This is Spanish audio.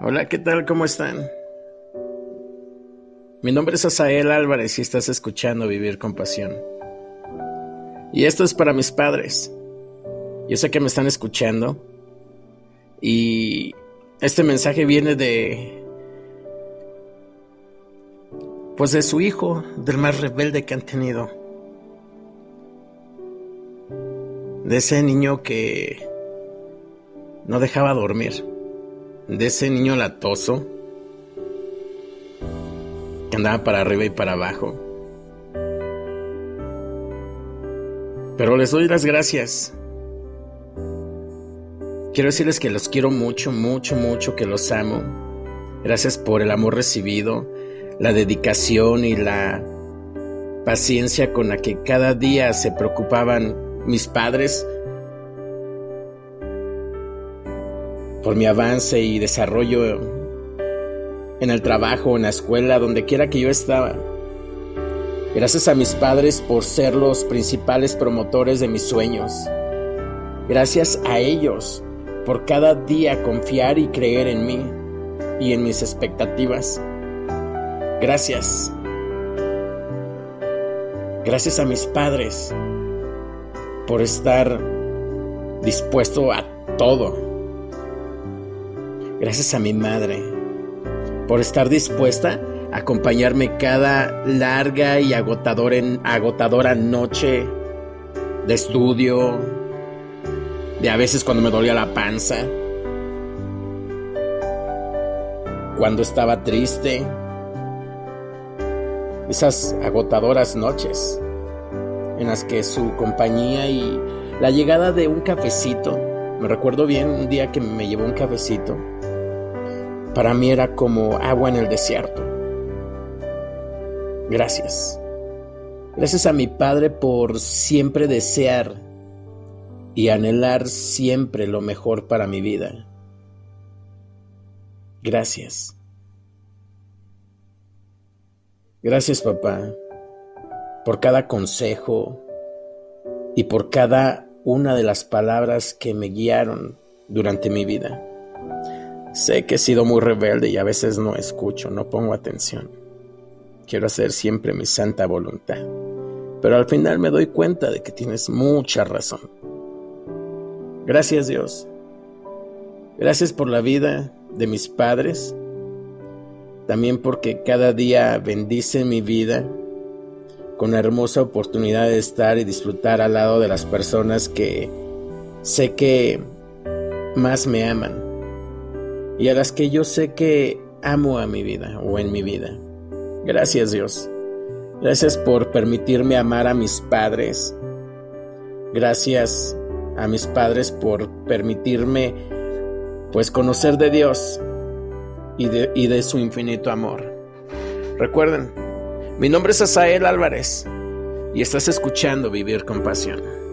Hola, ¿qué tal? ¿Cómo están? Mi nombre es Asael Álvarez y estás escuchando Vivir con Pasión. Y esto es para mis padres. Yo sé que me están escuchando. Y este mensaje viene de... Pues de su hijo, del más rebelde que han tenido. De ese niño que no dejaba dormir de ese niño latoso que andaba para arriba y para abajo. Pero les doy las gracias. Quiero decirles que los quiero mucho, mucho, mucho, que los amo. Gracias por el amor recibido, la dedicación y la paciencia con la que cada día se preocupaban mis padres por mi avance y desarrollo en el trabajo, en la escuela, donde quiera que yo estaba. Gracias a mis padres por ser los principales promotores de mis sueños. Gracias a ellos por cada día confiar y creer en mí y en mis expectativas. Gracias. Gracias a mis padres por estar dispuesto a todo Gracias a mi madre por estar dispuesta a acompañarme cada larga y agotadora noche de estudio, de a veces cuando me dolía la panza, cuando estaba triste, esas agotadoras noches en las que su compañía y la llegada de un cafecito, me recuerdo bien un día que me llevó un cafecito, para mí era como agua en el desierto. Gracias. Gracias a mi Padre por siempre desear y anhelar siempre lo mejor para mi vida. Gracias. Gracias papá por cada consejo y por cada una de las palabras que me guiaron durante mi vida. Sé que he sido muy rebelde y a veces no escucho, no pongo atención. Quiero hacer siempre mi santa voluntad. Pero al final me doy cuenta de que tienes mucha razón. Gracias Dios. Gracias por la vida de mis padres. También porque cada día bendice mi vida con la hermosa oportunidad de estar y disfrutar al lado de las personas que sé que más me aman y a las que yo sé que amo a mi vida o en mi vida. Gracias Dios. Gracias por permitirme amar a mis padres. Gracias a mis padres por permitirme pues conocer de Dios y de, y de su infinito amor. Recuerden, mi nombre es Asael Álvarez y estás escuchando Vivir con Pasión.